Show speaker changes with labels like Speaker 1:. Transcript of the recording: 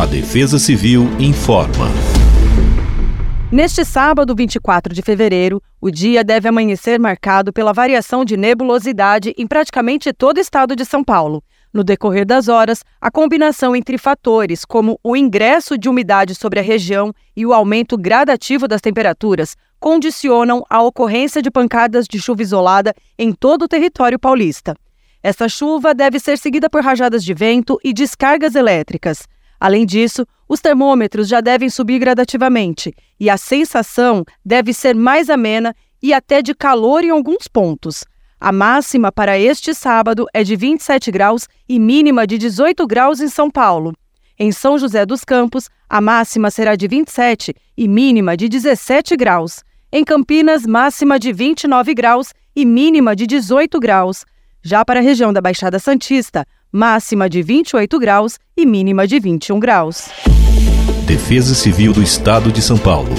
Speaker 1: A Defesa Civil informa.
Speaker 2: Neste sábado, 24 de fevereiro, o dia deve amanhecer marcado pela variação de nebulosidade em praticamente todo o estado de São Paulo. No decorrer das horas, a combinação entre fatores como o ingresso de umidade sobre a região e o aumento gradativo das temperaturas condicionam a ocorrência de pancadas de chuva isolada em todo o território paulista. Essa chuva deve ser seguida por rajadas de vento e descargas elétricas. Além disso, os termômetros já devem subir gradativamente e a sensação deve ser mais amena e até de calor em alguns pontos. A máxima para este sábado é de 27 graus e mínima de 18 graus em São Paulo. Em São José dos Campos, a máxima será de 27 e mínima de 17 graus. Em Campinas, máxima de 29 graus e mínima de 18 graus. Já para a região da Baixada Santista, máxima de 28 graus e mínima de 21 graus.
Speaker 1: Defesa Civil do Estado de São Paulo.